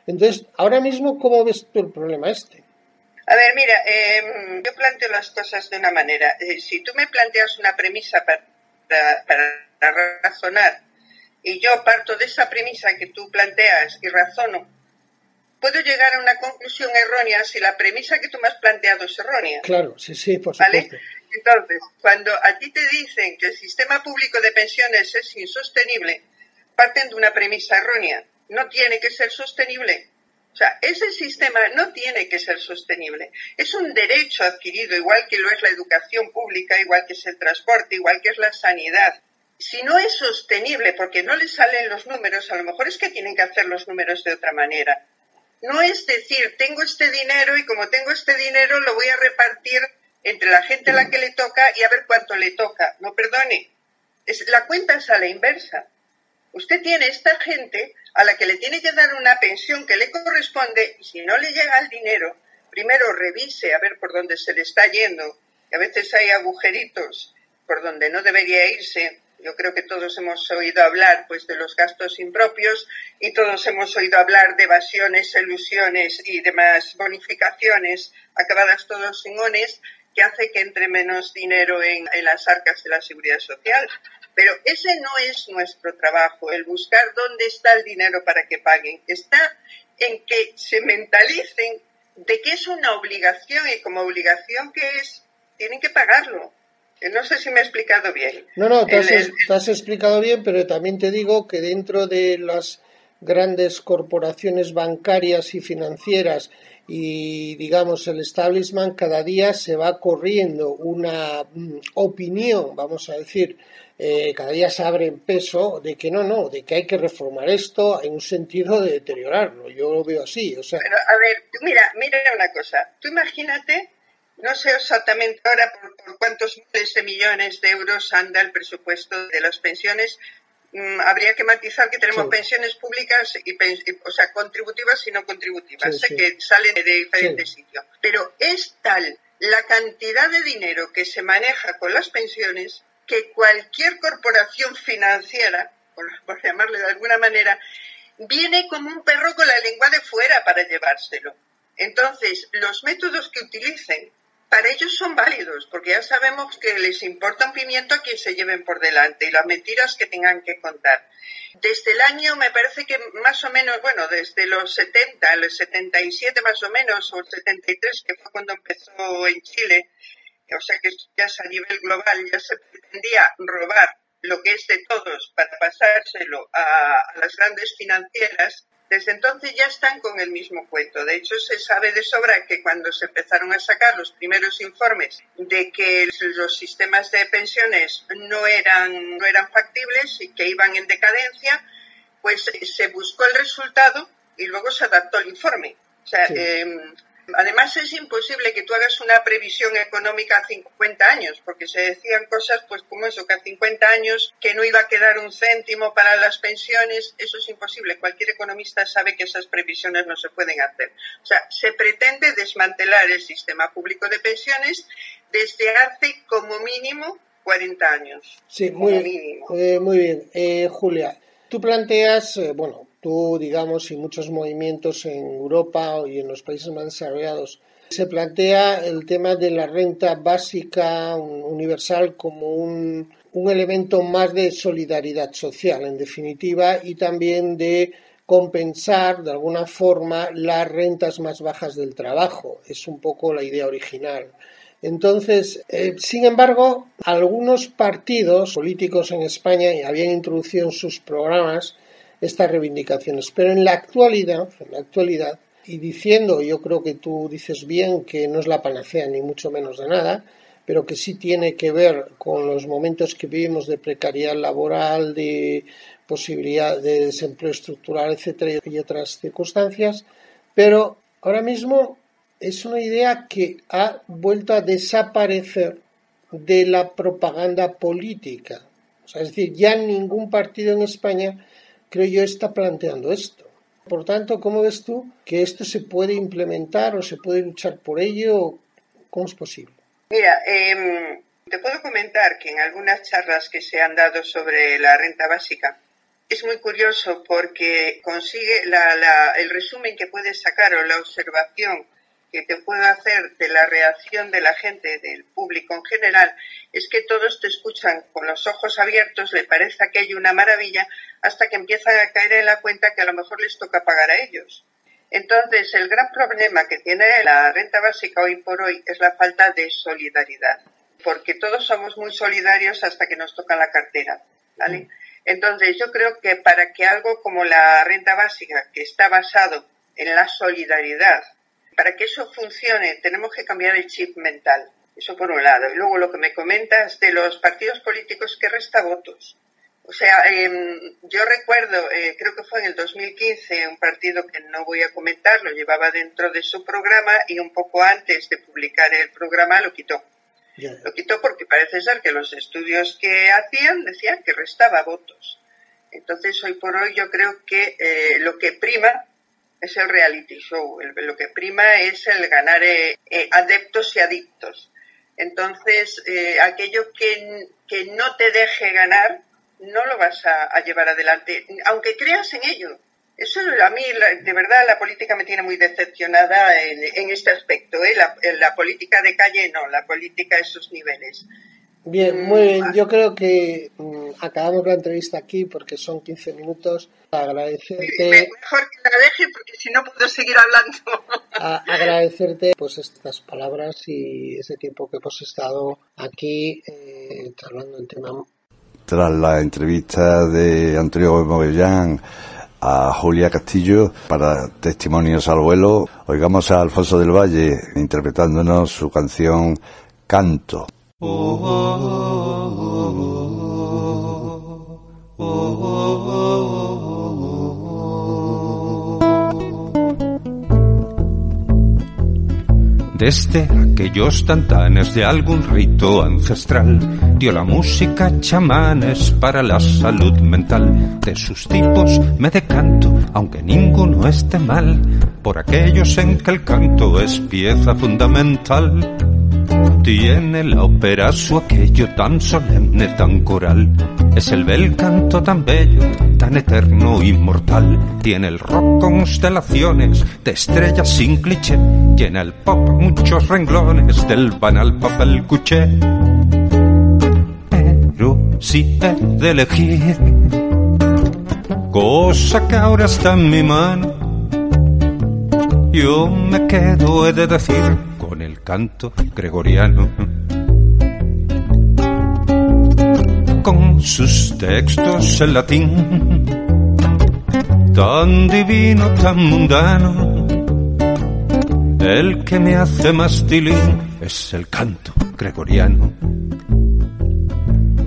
Entonces, ahora mismo, ¿cómo ves tú el problema este? A ver, mira, em, yo planteo las cosas de una manera. Eh, si tú me planteas una premisa para razonar y yo parto de esa premisa que tú planteas y razono, puedo llegar a una conclusión errónea si la premisa que tú me has planteado es errónea. Claro, sí, sí, por supuesto. Entonces, cuando a ti te dicen que el sistema público de pensiones es insostenible, parten de una premisa errónea. No tiene que ser sostenible. O sea, ese sistema no tiene que ser sostenible. Es un derecho adquirido, igual que lo es la educación pública, igual que es el transporte, igual que es la sanidad si no es sostenible porque no les salen los números, a lo mejor es que tienen que hacer los números de otra manera. No es decir, tengo este dinero y como tengo este dinero lo voy a repartir entre la gente a la que le toca y a ver cuánto le toca. No, perdone, es, la cuenta es a la inversa. Usted tiene esta gente a la que le tiene que dar una pensión que le corresponde y si no le llega el dinero, primero revise a ver por dónde se le está yendo. Que a veces hay agujeritos por donde no debería irse yo creo que todos hemos oído hablar pues de los gastos impropios y todos hemos oído hablar de evasiones, ilusiones y demás bonificaciones acabadas todos en ones que hace que entre menos dinero en, las arcas de la seguridad social. Pero ese no es nuestro trabajo, el buscar dónde está el dinero para que paguen. Está en que se mentalicen de que es una obligación y como obligación que es, tienen que pagarlo. No sé si me he explicado bien. No, no, te has, explicado bien, pero también te digo que dentro de las grandes corporaciones bancarias y financieras y digamos el establishment cada día se va corriendo una mm, opinión, vamos a decir, eh, cada día se abre en peso de que no, no, de que hay que reformar esto en un sentido de deteriorarlo. Yo lo veo así, o sea. Pero, a ver, mira, mira una cosa. Tú imagínate no sé exactamente ahora por, cuántos miles de millones de euros anda el presupuesto de las pensiones. Mm, habría que matizar que tenemos pensiones públicas, y, o sea, contributivas y no contributivas, sé que salen de diferentes sitios. Pero es tal la cantidad de dinero que se maneja con las pensiones que cualquier corporación financiera, por llamarle de alguna manera, viene como un perro con la lengua de fuera para llevárselo. Entonces, los métodos que utilicen para ellos son válidos, porque ya sabemos que les importa un pimiento a quien se lleven por delante y las mentiras que tengan que contar. Desde el año, me parece que más o menos, bueno, desde los 70, los 77 más o menos, o el 73, que fue cuando empezó en Chile, o sea que ya a nivel global, ya se pretendía robar lo que es de todos para pasárselo a las grandes financieras, Desde entonces ya están con el mismo cuento. De hecho, se sabe de sobra que cuando se empezaron a sacar los primeros informes de que los sistemas de pensiones no eran, no eran factibles y que iban en decadencia, pues se buscó el resultado y luego se adaptó el informe. O sea, em, Además, es imposible que tú hagas una previsión económica a 50 años, porque se decían cosas pues como eso, que a 50 años que no iba a quedar un céntimo para las pensiones, eso es imposible. Cualquier economista sabe que esas previsiones no se pueden hacer. O sea, se pretende desmantelar el sistema público de pensiones desde hace como mínimo 40 años. Sí, muy, eh, muy bien. Eh, Julia, tú planteas, eh, bueno, tú, digamos, y muchos movimientos en Europa y en los países más desarrollados, se plantea el tema de la renta básica universal como un, un elemento más de solidaridad social, en definitiva, y también de compensar de alguna forma las rentas más bajas del trabajo. Es un poco la idea original. Entonces, eh, sin embargo, algunos partidos políticos en España habían introducido en sus programas estas reivindicaciones. Pero en la actualidad, en la actualidad, y diciendo, yo creo que tú dices bien que no es la panacea ni mucho menos de nada, pero que sí tiene que ver con los momentos que vivimos de precariedad laboral, de posibilidad de desempleo estructural, etcétera, y otras circunstancias, pero ahora mismo es una idea que ha vuelto a desaparecer de la propaganda política. es decir, ya ningún partido en España creo yo, está planteando esto. Por tanto, ¿cómo ves tú que esto se puede implementar o se puede luchar por ello? ¿Cómo es posible? Mira, em, te puedo comentar que en algunas charlas que se han dado sobre la renta básica, es muy curioso porque consigue el resumen que puedes sacar o la observación que te puedo hacer de la reacción de la gente, del público en general, es que todos te escuchan con los ojos abiertos, le parece aquello una maravilla, hasta que empiezan a caer en la cuenta que a lo mejor les toca pagar a ellos. Entonces, el gran problema que tiene la renta básica hoy por hoy es la falta de solidaridad, porque todos somos muy solidarios hasta que nos toca la cartera, ¿vale? Entonces, yo creo que para que algo como la renta básica, que está basado en la solidaridad, para que eso funcione tenemos que cambiar el chip mental. Eso por un lado. Y luego lo que me comentas de los partidos políticos que resta votos. O sea, em, yo recuerdo, eh, creo que fue en el 2015, un partido que no voy a comentar, lo llevaba dentro de su programa y un poco antes de publicar el programa lo quitó. Lo quitó porque parece ser que los estudios que hacían decían que restaba votos. Entonces, hoy por hoy yo creo que eh, lo que prima es el reality show. lo que prima es el ganar eh, eh, adeptos y adictos. Entonces, eh, aquello que, que, no te deje ganar, no lo vas a, llevar adelante, aunque creas en ello. Eso a mí, de verdad, la política me tiene muy decepcionada en, este aspecto. La, la, política de calle no, la política a esos niveles. Bien, muy bien. Yo creo que mm, acabamos la entrevista aquí porque son 15 minutos. Agradecerte. Mejor que la deje porque si no puedo seguir hablando. agradecerte pues estas palabras y ese tiempo que hemos estado aquí eh, hablando del tema. Tras la entrevista de Antonio Movellán a Julia Castillo para Testimonios al vuelo, oigamos a Alfonso del Valle interpretándonos su canción Canto. Desde aquellos tantanes de algún rito ancestral, dio la música chamanes para la salud mental. De sus tipos me decanto, aunque ninguno esté mal, por aquellos en que el canto es pieza fundamental tiene la ópera su aquello tan solemne, tan coral. Es el bel canto tan bello, tan eterno, inmortal. Tiene el rock constelaciones de estrellas sin cliché. Tiene el pop muchos renglones del banal papel cuché. Pero si he de elegir, cosa que ahora está en mi mano, yo me quedo, he de decir canto gregoriano. Con sus textos en latín, tan divino, tan mundano. El que me hace más tilín es el canto gregoriano.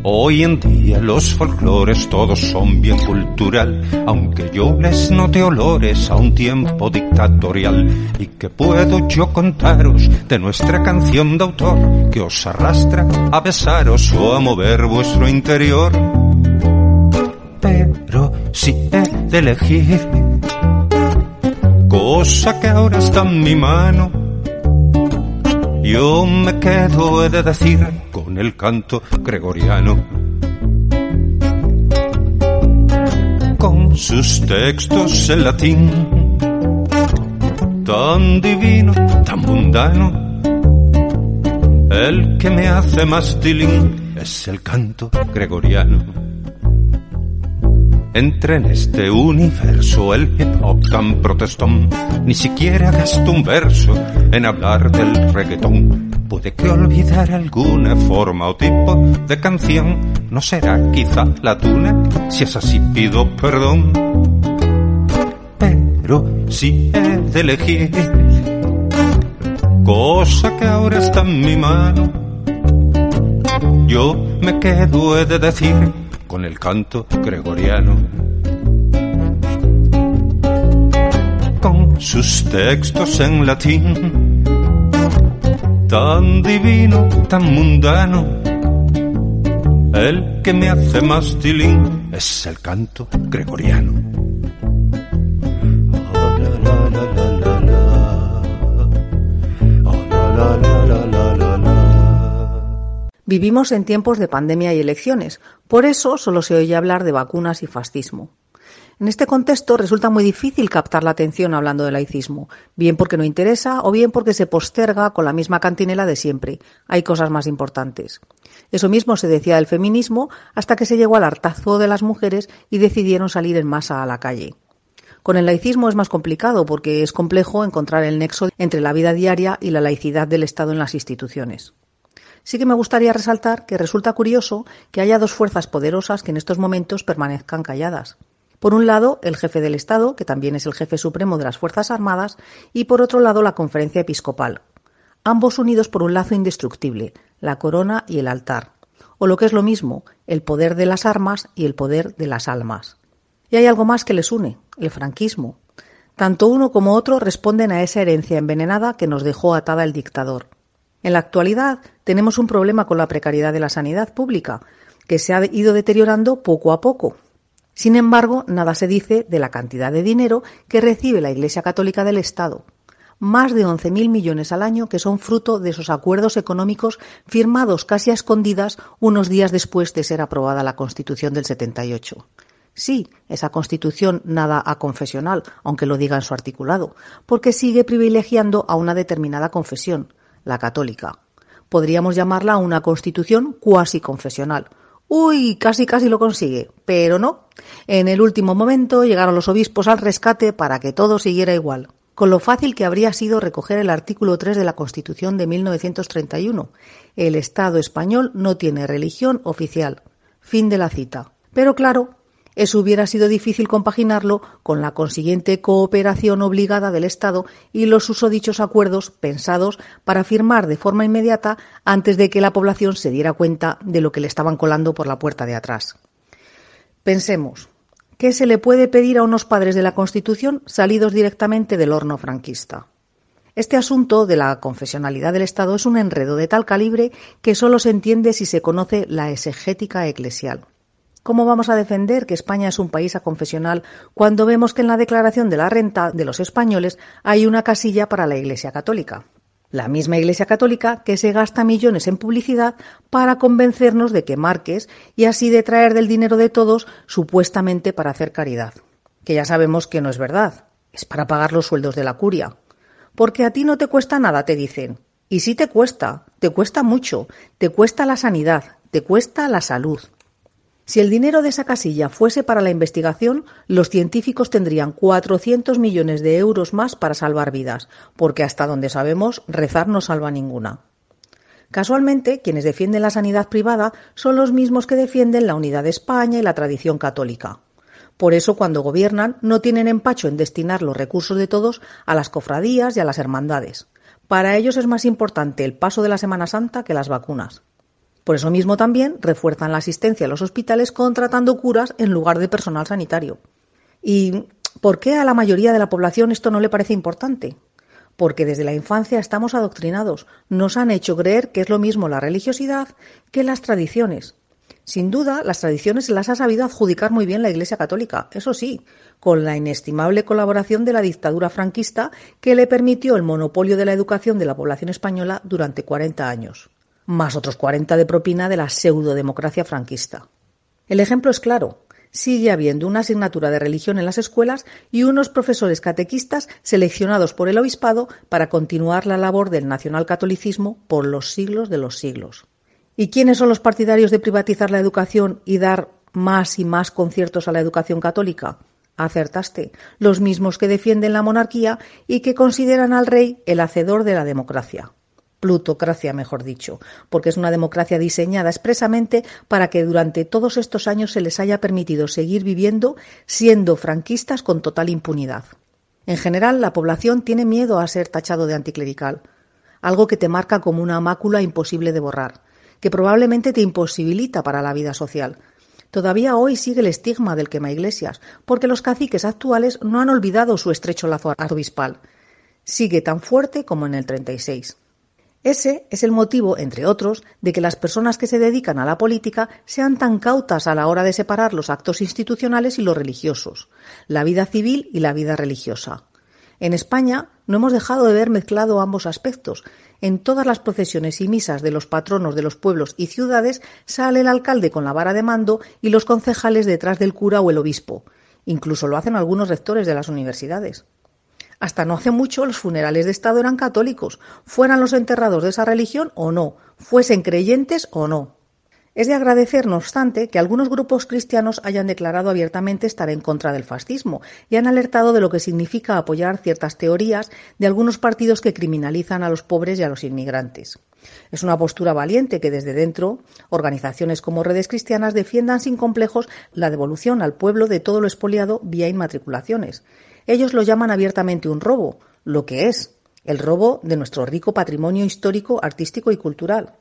Hoy en día los folclores todos son bien cultural, aunque yo les note olores a un tiempo dictatorial. ¿Y que puedo yo contaros de nuestra canción de autor que os arrastra a besaros o a mover vuestro interior? Pero si he de elegir, cosa que ahora está en mi mano, yo me quedo, he de decir, el canto gregoriano. Con sus textos en latín, tan divino, tan mundano, el que me hace más tilín es el canto gregoriano. Entre en este universo el hip hop tan protestón, ni siquiera gasto un verso en hablar del reggaetón. Puede que olvidar alguna forma o tipo de canción, no será quizá la tuna, si es así pido perdón. Pero si he de elegir, cosa que ahora está en mi mano, yo me quedo, he de decir, con el canto gregoriano. Con sus textos en latín, tan divino, tan mundano, el que me hace más tilín es el canto gregoriano. Vivimos en tiempos de pandemia y elecciones, por eso solo se oye hablar de vacunas y fascismo. En este contexto resulta muy difícil captar la atención hablando de laicismo, bien porque no interesa o bien porque se posterga con la misma cantinela de siempre. Hay cosas más importantes. Eso mismo se decía del feminismo hasta que se llegó al hartazo de las mujeres y decidieron salir en masa a la calle. Con el laicismo es más complicado porque es complejo encontrar el nexo entre la vida diaria y la laicidad del Estado en las instituciones. Sí que me gustaría resaltar que resulta curioso que haya dos fuerzas poderosas que en estos momentos permanezcan calladas. Por un lado, el jefe del Estado, que también es el jefe supremo de las Fuerzas Armadas, y por otro lado, la Conferencia Episcopal. Ambos unidos por un lazo indestructible, la corona y el altar. O lo que es lo mismo, el poder de las armas y el poder de las almas. Y hay algo más que les une, el franquismo. Tanto uno como otro responden a esa herencia envenenada que nos dejó atada el dictador. En la actualidad tenemos un problema con la precariedad de la sanidad pública, que se ha ido deteriorando poco a poco. Sin embargo, nada se dice de la cantidad de dinero que recibe la Iglesia Católica del Estado. Más de 11.000 millones al año que son fruto de esos acuerdos económicos firmados casi a escondidas unos días después de ser aprobada la Constitución del 78. Sí, esa Constitución nada a confesional, aunque lo diga en su articulado, porque sigue privilegiando a una determinada confesión, la católica. Podríamos llamarla una constitución cuasi confesional. Uy, casi casi lo consigue, pero no. En el último momento llegaron los obispos al rescate para que todo siguiera igual. Con lo fácil que habría sido recoger el artículo 3 de la Constitución de 1931. El Estado español no tiene religión oficial. Fin de la cita. Pero claro, eso hubiera sido difícil compaginarlo con la consiguiente cooperación obligada del Estado y los susodichos acuerdos pensados para firmar de forma inmediata antes de que la población se diera cuenta de lo que le estaban colando por la puerta de atrás. Pensemos, ¿qué se le puede pedir a unos padres de la Constitución salidos directamente del horno franquista? Este asunto de la confesionalidad del Estado es un enredo de tal calibre que solo se entiende si se conoce la exegética eclesial. ¿Cómo vamos a defender que España es un país aconfesional cuando vemos que en la declaración de la renta de los españoles hay una casilla para la Iglesia Católica? La misma Iglesia Católica que se gasta millones en publicidad para convencernos de que marques y así de traer del dinero de todos supuestamente para hacer caridad. Que ya sabemos que no es verdad, es para pagar los sueldos de la curia. Porque a ti no te cuesta nada, te dicen. Y sí te cuesta, te cuesta mucho, te cuesta la sanidad, te cuesta la salud, si el dinero de esa casilla fuese para la investigación, los científicos tendrían 400 millones de euros más para salvar vidas, porque hasta donde sabemos, rezar no salva ninguna. Casualmente, quienes defienden la sanidad privada son los mismos que defienden la unidad de España y la tradición católica. Por eso, cuando gobiernan, no tienen empacho en destinar los recursos de todos a las cofradías y a las hermandades. Para ellos es más importante el paso de la Semana Santa que las vacunas. Por eso mismo también refuerzan la asistencia a los hospitales contratando curas en lugar de personal sanitario. ¿Y por qué a la mayoría de la población esto no le parece importante? Porque desde la infancia estamos adoctrinados, nos han hecho creer que es lo mismo la religiosidad que las tradiciones. Sin duda, las tradiciones las ha sabido adjudicar muy bien la Iglesia Católica, eso sí, con la inestimable colaboración de la dictadura franquista que le permitió el monopolio de la educación de la población española durante 40 años más otros 40 de propina de la pseudodemocracia franquista. El ejemplo es claro. Sigue habiendo una asignatura de religión en las escuelas y unos profesores catequistas seleccionados por el obispado para continuar la labor del nacionalcatolicismo por los siglos de los siglos. ¿Y quiénes son los partidarios de privatizar la educación y dar más y más conciertos a la educación católica? Acertaste, los mismos que defienden la monarquía y que consideran al rey el hacedor de la democracia plutocracia, mejor dicho, porque es una democracia diseñada expresamente para que durante todos estos años se les haya permitido seguir viviendo siendo franquistas con total impunidad. En general, la población tiene miedo a ser tachado de anticlerical, algo que te marca como una mácula imposible de borrar, que probablemente te imposibilita para la vida social. Todavía hoy sigue el estigma del quema iglesias, porque los caciques actuales no han olvidado su estrecho lazo arzobispal. Sigue tan fuerte como en el 36. Ese es el motivo, entre otros, de que las personas que se dedican a la política sean tan cautas a la hora de separar los actos institucionales y los religiosos, la vida civil y la vida religiosa. En España no hemos dejado de ver mezclado ambos aspectos. En todas las procesiones y misas de los patronos de los pueblos y ciudades sale el alcalde con la vara de mando y los concejales detrás del cura o el obispo. Incluso lo hacen algunos rectores de las universidades. Hasta no hace mucho los funerales de Estado eran católicos, fueran los enterrados de esa religión o no, fuesen creyentes o no. Es de agradecer, no obstante, que algunos grupos cristianos hayan declarado abiertamente estar en contra del fascismo y han alertado de lo que significa apoyar ciertas teorías de algunos partidos que criminalizan a los pobres y a los inmigrantes. Es una postura valiente que desde dentro organizaciones como redes cristianas defiendan sin complejos la devolución al pueblo de todo lo expoliado vía inmatriculaciones ellos lo llaman abiertamente un robo, lo que es, el robo de nuestro rico patrimonio histórico, artístico y cultural.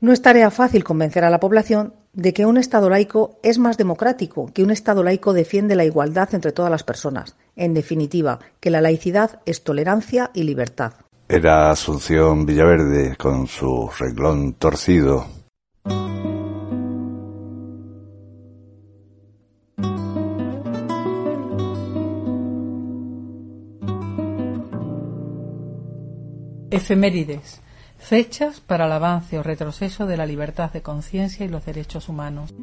No es tarea fácil convencer a la población de que un Estado laico es más democrático, que un Estado laico defiende la igualdad entre todas las personas. En definitiva, que la laicidad es tolerancia y libertad. Era Asunción Villaverde con su renglón torcido Efemérides. Fechas para el avance o retroceso de la libertad de conciencia y los derechos humanos.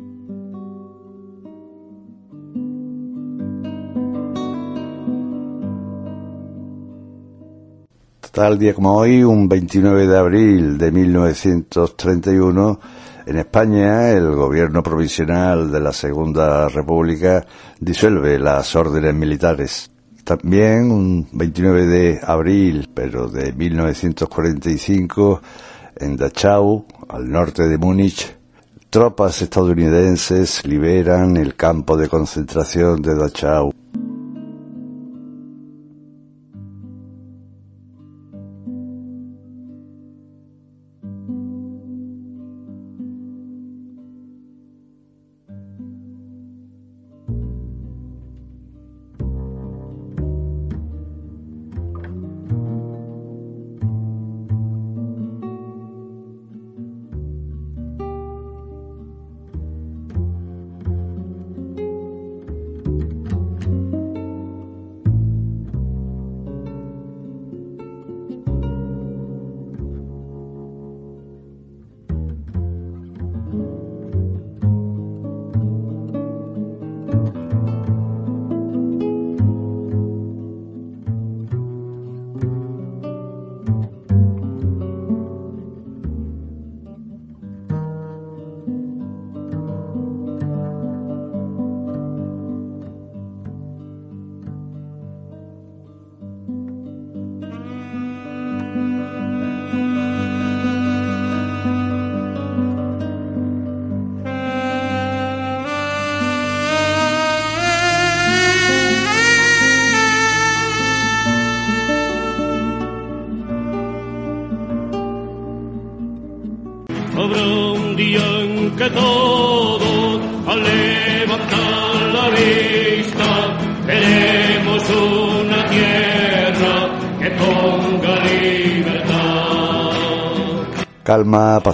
Tal día como hoy, un 29 de abril de 1931, en España el gobierno provisional de la Segunda República disuelve las órdenes militares. También un 29 de abril, pero de 1945, en Dachau, al norte de Múnich, tropas estadounidenses liberan el campo de concentración de Dachau.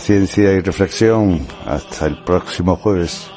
Calma, paciencia y reflexión. Hasta el próximo jueves.